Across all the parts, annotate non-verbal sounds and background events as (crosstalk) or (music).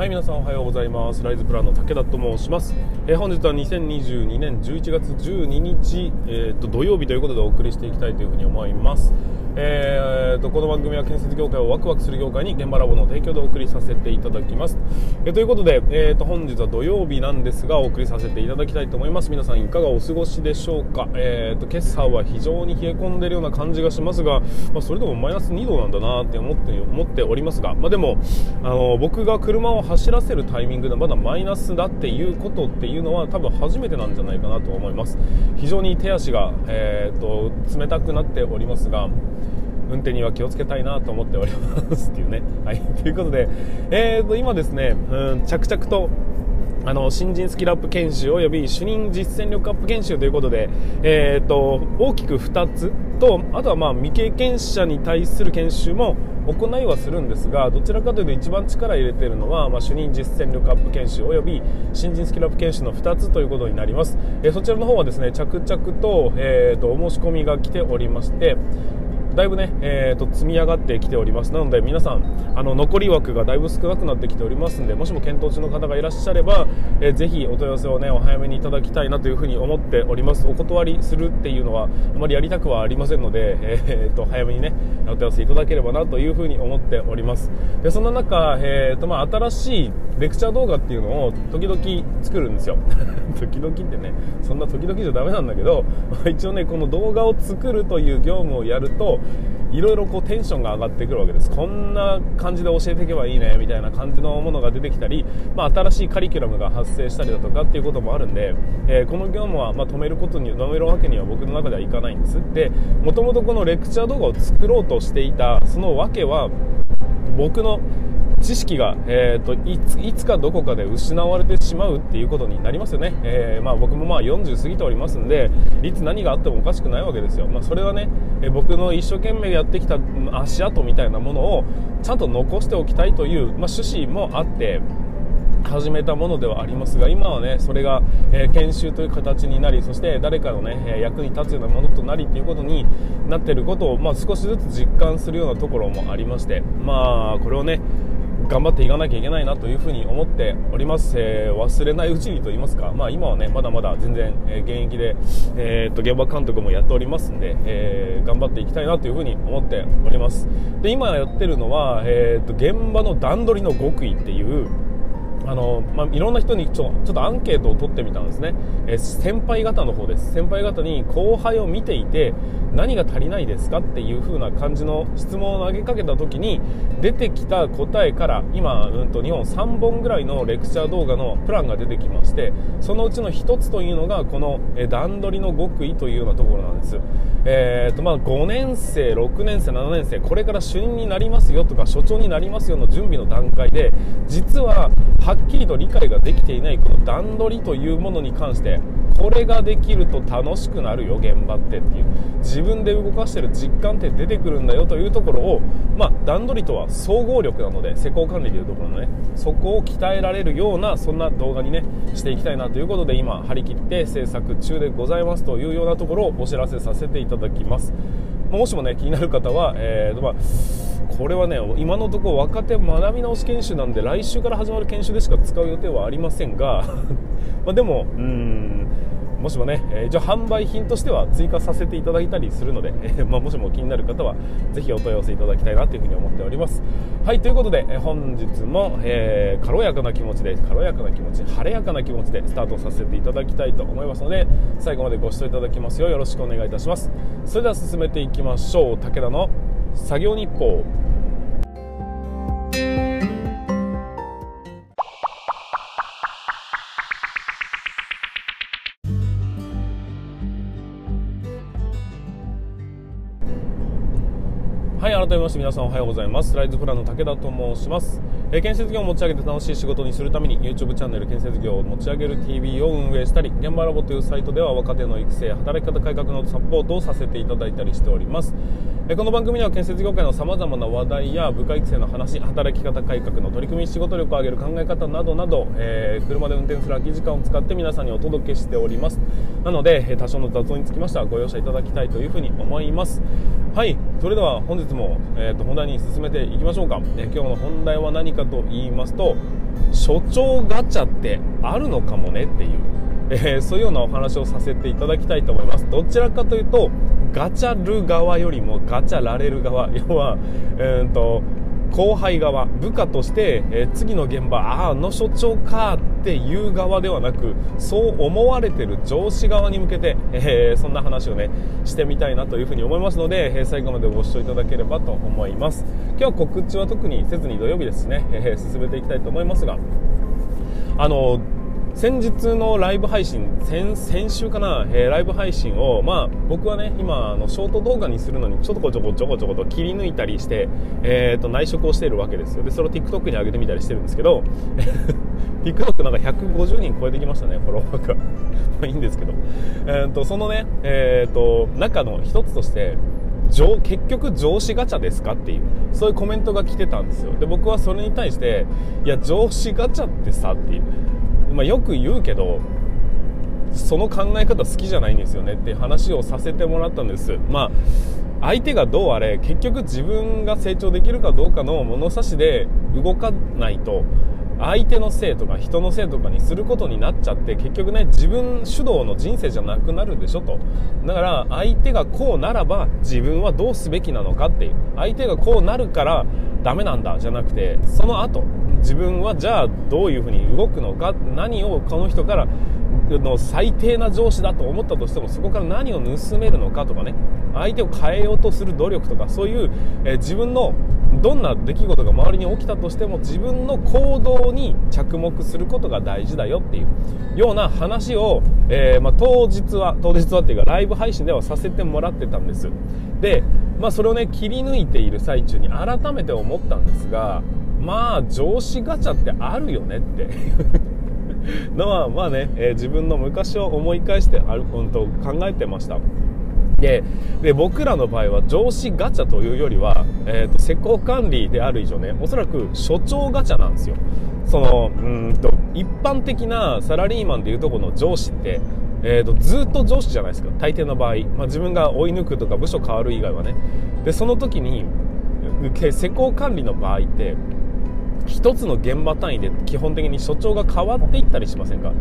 はい皆さんおはようございます。ライズプランの武田と申します、えー、本日は2022年11月12日、えーと、土曜日ということでお送りしていきたいというふうに思います。えーと、この番組は建設業界をワクワクする業界に現場ラボの提供でお送りさせていただきます、えー、ということで、えーと、本日は土曜日なんですがお送りさせていただきたいと思います。皆さんいかがお過ごしでしょうか、えー、と今朝は非常に冷え込んでいるような感じがしますが、まあ、それでもマイナス2度なんだなって思って思っておりますが、まあ、でもあの僕が車を走らせるタイミングでまだマイナスだっていうことっていうのは多分初めてなんじゃないかなと思います。非常に手足が、えーと冷たくなっておりますが運転には気をつけたいなと思っておりますっていうね。(laughs) はい。ということで、えーと、今ですね、うん、着々と、あの、新人スキルアップ研修及び主任実践力アップ研修ということで、えーと、大きく2つと、あとはまあ未経験者に対する研修も行いはするんですが、どちらかというと一番力入れているのは、まあ、主任実践力アップ研修及び新人スキルアップ研修の2つということになります。えー、そちらの方はですね、着々と、えーと、お申し込みが来ておりまして、だいぶね、えーと、積み上がってきております。なので皆さんあの残り枠がだいぶ少なくなってきておりますのでもしも検討中の方がいらっしゃれば、えー、ぜひお問い合わせをねお早めにいただきたいなというふうに思っております。お断りするっていうのはあまりやりたくはありませんので、えーと、早めにねお問い合わせいただければなというふうに思っております。でそんな中、えーとまあ、新しいレクチャー動画っていうのを時々作るんですよ。(laughs) 時々ってねそんな時々じゃダメなんだけど一応ねこの動画を作るという業務をやるといろいろこうテンションが上がってくるわけです。こんな感じで教えていけばいいねみたいな感じのものが出てきたり、まあ、新しいカリキュラムが発生したりだとかっていうこともあるんで、えー、この業務はま止めることに止めるわけには僕の中ではいかないんです。でもともとこのレクチャー動画を作ろうとしていたその訳は僕の知識が、えーと、いついつかどこかで失われてしまうっていうことになりますよね、えー、まあ、僕もまあ40過ぎておりますんでいつ何があってもおかしくないわけですよ、まあ、それはね、えー、僕の一生懸命やってきた足跡みたいなものをちゃんと残しておきたいという、まあ、趣旨もあって始めたものではありますが今はねそれが、えー、研修という形になりそして誰かのね、役に立つようなものとなりということになっていることを、まあ、少しずつ実感するようなところもありましてまあこれをね頑張っていかなきゃいけないなというふうに思っております、えー、忘れないうちにと言いますか、まあ、今はねまだまだ全然、え現役で、えー、っと現場監督もやっておりますんで、えー、頑張っていきたいなというふうに思っております。で今やってるのは、えっと現場の段取りの極意っていうあの、まあ、いろんな人にちょちょっとアンケートを取ってみたんですね、え先輩方の方です。先輩方に後輩を見ていて何が足りないですかっていう風な感じの質問を投げかけた時に出てきた答えから今、うんと、日本3本ぐらいのレクチャー動画のプランが出てきましてそのうちの1つというのがこの、段取りの極意というようなところなんです、えーとまあ、5年生6年生7年生これから主任になりますよとか所長になりますよの準備の段階で実ははっきりと理解ができていないこの段取りというものに関してこれができると楽しくなるよ現場ってっていう。自分で動かしている実感って出てくるんだよというところを、まあ、段取りとは総合力なので施工管理というところのねそこを鍛えられるようなそんな動画にねしていきたいなということで今張り切って制作中でございますというようなところをお知らせさせていただきます。ただきます。もしもね気になる方は、えーまあこれはね今のところ若手学び直し研修なんで来週から始まる研修でしか使う予定はありませんが (laughs) までもうんもしもね、え、一応販売品としては追加させていただいたりするので、え、(laughs) まあ、もしも気になる方はぜひお問い合わせいただきたいなというふうに思っております。はいということで、え、本日も、え軽やかな気持ちで軽やかな気持ち晴れやかな気持ちでスタートさせていただきたいと思いますので最後までご視聴いただきますようよろしくお願いいたします。それでは進めていきましょう。武田の作業日報。めまして皆さんおはようございます。ライズプランの武田と申します、えー、建設業を持ち上げて楽しい仕事にするために YouTube チャンネル建設業を持ち上げる TV を運営したり現場ラボというサイトでは若手の育成働き方改革のサポートをさせていただいたりしております。えこの番組では建設業界のさまざまな話題や部下育成の話働き方改革の取り組み仕事力を上げる考え方などなど、えー、車で運転する空き時間を使って皆さんにお届けしております。なので多少の雑音につきましてはご容赦いただきたいというふうに思います。はい。それでは本日も、えーと、本題に進めていきましょうか、えー、今日の本題は何かと言いますと所長ガチャってあるのかもねっていうえー、そういうようなお話をさせていただきたいと思います。どちらかというとガチャる側よりもガチャられる側。要は、(laughs) えーと、後輩側部下として、えー、次の現場ああの所長かっていう側ではなくそう思われてる上司側に向けて、(laughs) えー、そんな話をねしてみたいなというふうに思いますので、えー、最後までご視聴いただければと思います。今日は告知は特にせずに土曜日ですね、え進めていきたいと思いますがあの先日のライブ配信先先週かな、えー、ライブ配信を、まあ、僕はね今あのショート動画にするのにちょこちょこちょこちょこと切り抜いたりして、えーと、内職をしているわけですよ。でそれを TikTok に上げてみたりしてるんですけど (laughs) TikTok なんか150人超えてきましたねフォロワーが。(laughs) まあいいんですけど、えーと、そのね、えーと、中の一つとして結局上司ガチャですかっていうそういうコメントが来てたんですよ。で僕はそれに対していや上司ガチャってさっていう。まあ、よく言うけどその考え方好きじゃないんですよねって話をさせてもらったんです。まあ相手がどうあれ結局自分が成長できるかどうかの物差しで動かないと相手のせいとか人のせいとかにすることになっちゃって結局ね自分主導の人生じゃなくなるでしょと。だから相手がこうならば自分はどうすべきなのかっていう。相手がこうなるからダメなんだじゃなくてその後自分はじゃあどういうふうに動くのか何をこの人からの最低な上司だと思ったとしてもそこから何を盗めるのかとかね相手を変えようとする努力とかそういう、え、自分のどんな出来事が周りに起きたとしても自分の行動に着目することが大事だよっていうような話を、えー、まあ、当日は当日はっていうかライブ配信ではさせてもらってたんです。で、まあ、それをね切り抜いている最中に改めて思ったんですがまあ上司ガチャってあるよねって。(laughs) のはまあね、えー、自分の昔を思い返してある、うん、と考えてました。でで僕らの場合は上司ガチャというよりは、えーと、施工管理である以上ねおそらく所長ガチャなんですよ。そのうんと一般的なサラリーマンでいうとこの上司ってえーと、ずっと上司じゃないですか。大抵の場合、まあ、自分が追い抜くとか部署変わる以外はね。でその時に施工管理の場合って1つの現場単位で基本的に所長が変わっていったりしませんか？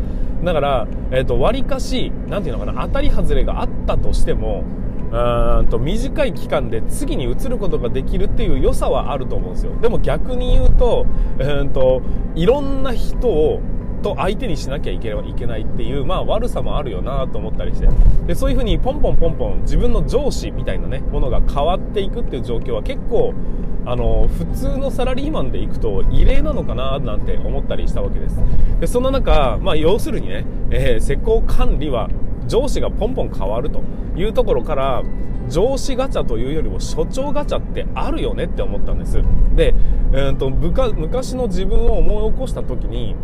だから、えーと、割かし何ていうのかな当たり外れがあったとしてもうんと短い期間で次に移ることができるっていう良さはあると思うんですよ。でも逆に言うと,、えーといろんな人をと相手にしなきゃいけいけないっていう、まあ、悪さもあるよなと思ったりして。でそういうふうにポンポンポンポン自分の上司みたいな、ね、ものが変わっていくっていう状況は結構あの普通のサラリーマンで行くと異例なのかななんて思ったりしたわけです。でそんな中、まあ、要するにね、えー、施工管理は上司がポンポン変わるというところから上司ガチャというよりも所長ガチャってあるよねって思ったんです。で、えーと、と昔の自分を思い起こした時に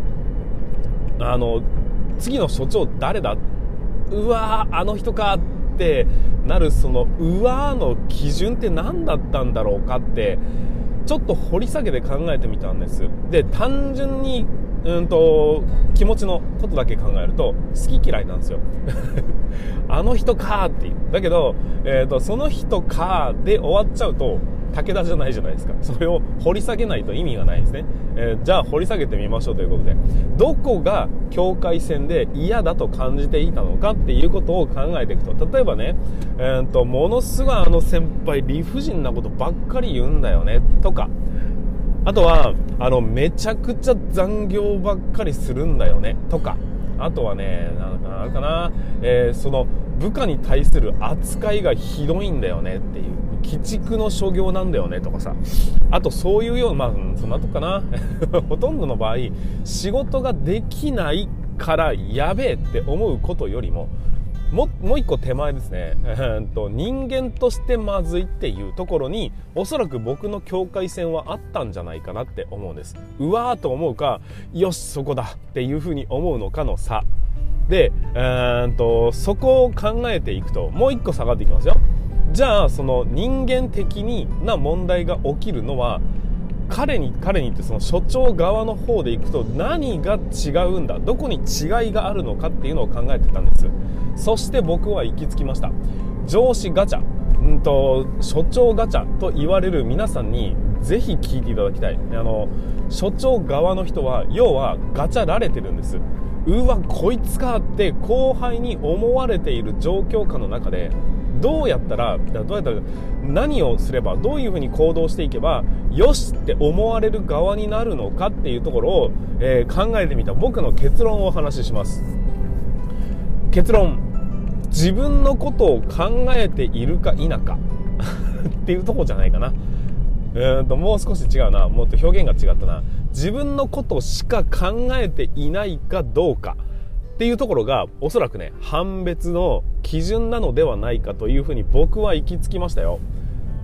あの次の所長誰だ？うわあの人かってなるそのうわの基準って何だったんだろうかってちょっと掘り下げて考えてみたんです。で単純にうんと気持ちのことだけ考えると好き嫌いなんですよ。(laughs) あの人かっていう。だけど、えーとその人かで終わっちゃうと武田じゃないじゃないですか。それを掘り下げないと意味がないですね、えー、じゃあ掘り下げてみましょうということで。どこが境界線で嫌だと感じていたのかっていうことを考えていくと。例えばね、えーと、ものすごいあの先輩理不尽なことばっかり言うんだよね。とか。あとはあのめちゃくちゃ残業ばっかりするんだよね。とか。あとはね、なんかなかな、えー、その部下に対する扱いがひどいんだよねっていう。鬼畜の所業なんだよねとかさ。あとそういうようなまあそんなとこかな。(laughs) ほとんどの場合仕事ができないからやべえって思うことよりもももう一個手前ですね、(laughs) えー、と人間としてまずいっていうところにおそらく僕の境界線はあったんじゃないかなって思うんです。うわーと思うかよしそこだっていうふうに思うのかの差。で、えー、とそこを考えていくともう一個下がっていきますよ。じゃあその人間的にな問題が起きるのは彼に彼にってその所長側の方でいくと何が違うんだ？どこに違いがあるのかっていうのを考えてたんです。そして僕は行き着きました。上司ガチャうんと所長ガチャと言われる皆さんにぜひ聞いていただきたい。あの所長側の人は要はガチャられてるんです。うわこいつかって後輩に思われている状況下の中でどうやったらどうやったら何をすればどういうふうに行動していけばよしって思われる側になるのかっていうところを、えー、考えてみた僕の結論をお話しします。結論自分のことを考えているか否か (laughs) っていうとこじゃないかな。うんともう少し違うな。もっと表現が違ったな。自分のことしか考えていないかどうか。っていうところがおそらくね判別の基準なのではないかというふうに僕は行き着きましたよ。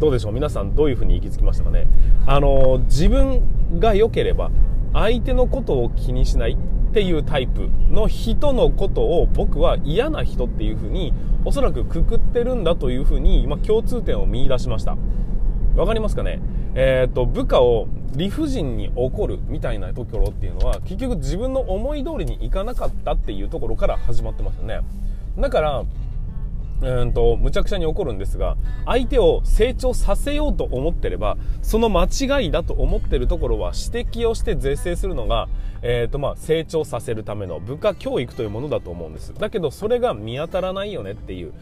どうでしょう？皆さんどういうふうに行き着きましたかね？あの自分が良ければ相手のことを気にしないっていうタイプの人のことを僕は嫌な人っていうふうにおそらくくくってるんだというふうに、ま共通点を見出しました。わかりますかね？えっ、と部下を理不尽に怒るみたいなところっていうのは結局自分の思い通りにいかなかったっていうところから始まってますよね。だからうんとむちゃくちゃに怒るんですが相手を成長させようと思ってればその間違いだと思ってるところは指摘をして是正するのが、えーとまあ、成長させるための部下教育というものだと思うんです。だけどそれが見当たらないよねっていう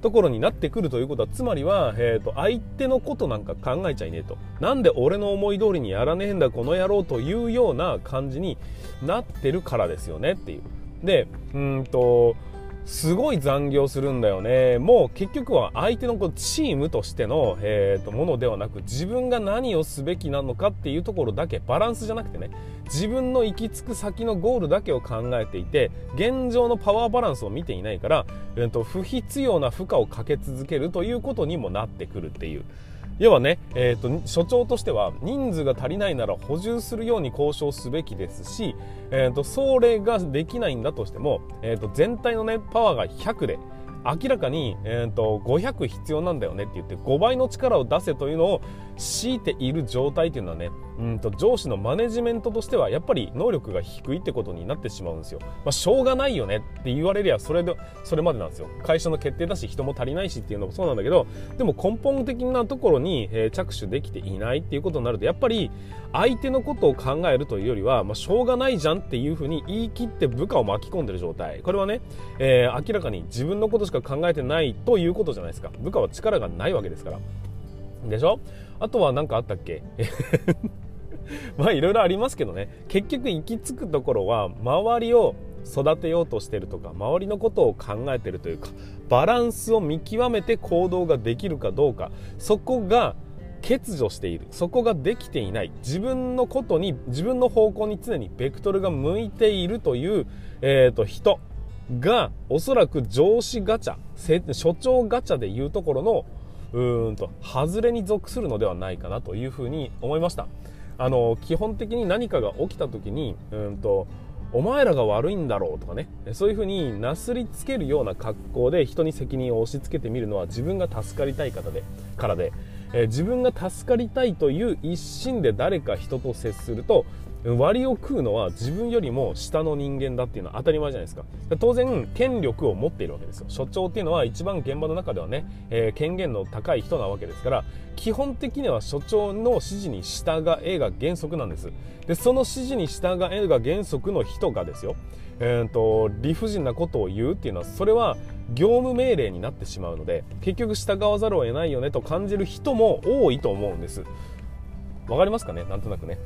ところになってくるということはつまりは、えーと、相手のことなんか考えちゃいねえと。なんで俺の思い通りにやらねえんだこの野郎というような感じになってるからですよねっていう。でうんとすごい残業するんだよねもう結局は相手のこうチームとしての、えーと、ものではなく自分が何をすべきなのかっていうところだけバランスじゃなくてね自分の行き着く先のゴールだけを考えていて現状のパワーバランスを見ていないから、えーと不必要な負荷をかけ続けるということにもなってくるっていう。要はね、えーと、所長としては人数が足りないなら補充するように交渉すべきですし、えーと、それができないんだとしても、えーと、全体の、ね、パワーが100で明らかに、えー、と500必要なんだよねって言って5倍の力を出せというのを強いている状態というのはねうんと上司のマネジメントとしてはやっぱり能力が低いってことになってしまうんですよ、まあ、しょうがないよねって言われりゃそれでそれまでなんですよ。会社の決定だし人も足りないしっていうのもそうなんだけどでも根本的なところに、え、着手できていないっていうことになるとやっぱり相手のことを考えるというよりは、まあ、しょうがないじゃんっていうふうに言い切って部下を巻き込んでる状態。これはね、えー、明らかに自分のことしか考えてないということじゃないですか。部下は力がないわけですから。でしょ？あとは何かあったっけ？(laughs) まあいろいろありますけどね。結局行き着くところは周りを育てようとしてるとか周りのことを考えてるというかバランスを見極めて行動ができるかどうか。そこが欠如している。そこができていない。自分のことに自分の方向に常にベクトルが向いているという、えーと、人がおそらく上司ガチャ所長ガチャでいうところのうーんと外れに属するのではないかなというふうに思いました。あの基本的に何かが起きた時にうんとお前らが悪いんだろうとかね。そういうふうになすりつけるような格好で人に責任を押し付けてみるのは自分が助かりたい方でからで、えー、自分が助かりたいという一心で誰か人と接すると割を食うのは自分よりも下の人間だっていうのは当たり前じゃないですか。当然権力を持っているわけですよ。所長っていうのは一番現場の中ではね、えー、権限の高い人なわけですから基本的には所長の指示に従えが原則なんです。でその指示に従えが原則の人がですよ。えーと、理不尽なことを言うっていうのはそれは業務命令になってしまうので結局従わざるを得ないよねと感じる人も多いと思うんです。わかりますかね？なんとなくね。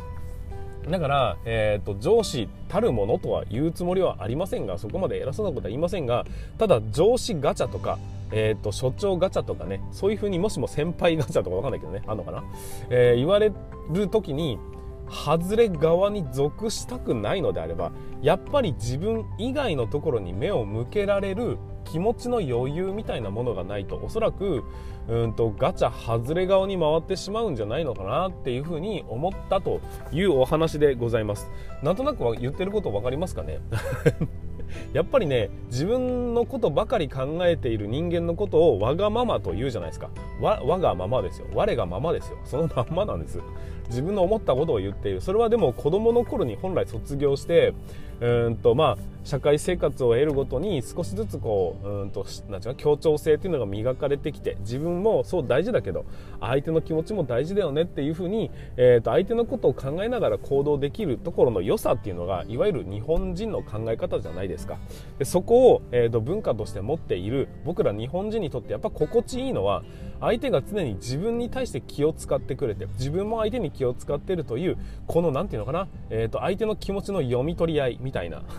だから、えーと、上司たるものとは言うつもりはありませんがそこまで偉そうなことは言いませんがただ上司ガチャとか、えーと、所長ガチャとかねそういうふうにもしも先輩ガチャとか分かんないけどねあんのかな、えー、言われる時に外れ側に属したくないのであればやっぱり自分以外のところに目を向けられる気持ちの余裕みたいなものがないとおそらくうんとガチャ外れ顔に回ってしまうんじゃないのかなっていうふうに思ったというお話でございます。なんとなくは言ってること分かりますかね？(laughs) やっぱりね自分のことばかり考えている人間のことをわがままと言うじゃないですか。我がままですよ。我がままですよ。そのまんまなんです。自分の思ったことを言っている。それはでも子供の頃に本来卒業してうんとまあ社会生活を得るごとに少しずつこううんとなんていうか協調性っていうのが磨かれてきて自分もそう大事だけど相手の気持ちも大事だよねっていうふうに、えー、と相手のことを考えながら行動できるところの良さっていうのがいわゆる日本人の考え方じゃないですか。でそこを、えー、と文化として持っている僕ら日本人にとってやっぱ心地いいのは相相手が常に自分に対して気を使ってくれて自分も相手に気を使ってるというこの何て言うのかな、えー、と相手の気持ちの読み取り合いみたいな。(laughs)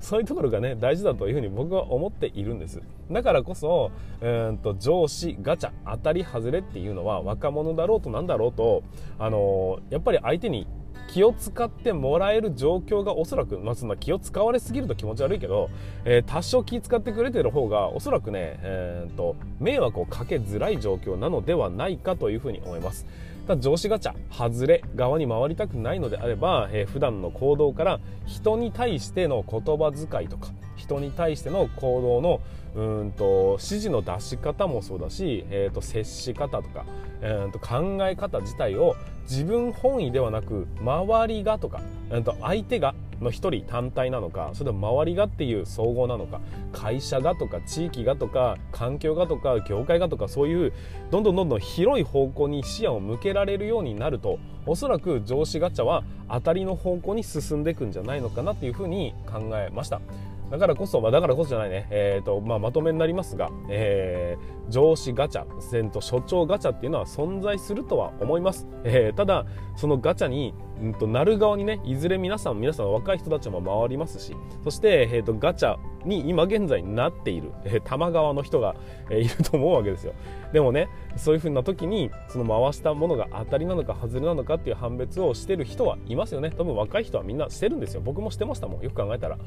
そういうところがね大事だというふうに僕は思っているんです。だからこそうんと上司ガチャ当たり外れっていうのは若者だろうとなんだろうとあのー、やっぱり相手に気を使ってもらえる状況がおそらく、まあ、そんな気を使われすぎると気持ち悪いけど、えー、多少気使ってくれてる方がおそらくね、えーと、迷惑をかけづらい状況なのではないかというふうに思います。ただ上司ガチャ外れ側に回りたくないのであれば、えー、普段の行動から人に対しての言葉遣いとか人に対しての行動のうんと指示の出し方もそうだし、えー、と接し方とか、えー、と考え方自体を自分本位ではなく周りがとか、えー、と相手がの一人単体なのかそれとも周りがっていう総合なのか会社がとか地域がとか環境がとか業界がとかそういうどんどんどんどん広い方向に視野を向けられるようになるとおそらく上司ガチャは当たりの方向に進んでいくんじゃないのかなっていうふうに考えました。だからこそ、まあ、だからこそじゃないね、えーとまあ、まとめになりますが、えー、上司ガチャ、と所長ガチャっていうのは存在するとは思います。えー、ただ、そのガチャに、うんと、なる側にね、いずれ皆さん、皆さん若い人たちも回りますし、そして、えーと、ガチャに今現在なっている、えー、玉川の人が、えー、いると思うわけですよ。でもね、そういう風な時に、その回したものが当たりなのか外れなのかっていう判別をしてる人はいますよね。多分若い人はみんなしてるんですよ。僕もしてましたもん。よく考えたら。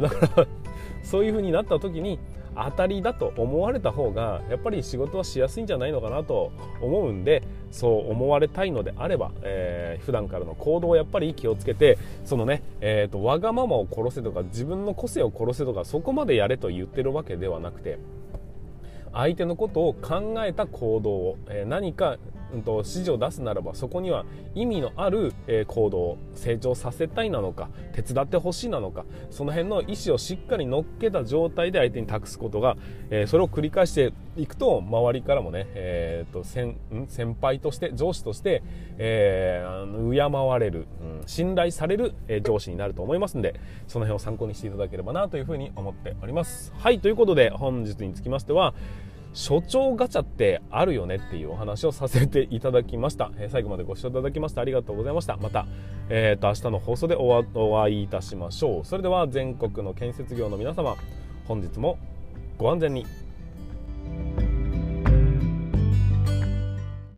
だから (laughs) そういう風になった時に当たりだと思われた方がやっぱり仕事はしやすいんじゃないのかなと思うんでそう思われたいのであれば、えー、普段からの行動をやっぱり気をつけてそのね、えーと、わがままを殺せとか自分の個性を殺せとかそこまでやれと言ってるわけではなくて相手のことを考えた行動を、えー、何かうんと、指示を出すならばそこには意味のある、え、行動を成長させたいなのか手伝ってほしいなのかその辺の意思をしっかり乗っけた状態で相手に託すことが、え、それを繰り返していくと周りからもね、えーと、先先輩として上司として、えー、敬われる、うん、信頼される、え上司になると思いますのでその辺を参考にしていただければなというふうに思っております。はいということで本日につきましては所長ガチャってあるよねっていうお話をさせていただきました、えー、最後までご視聴いただきましてありがとうございました。また、えー、と明日の放送でお会いいたしましょう。それでは全国の建設業の皆様本日もご安全に。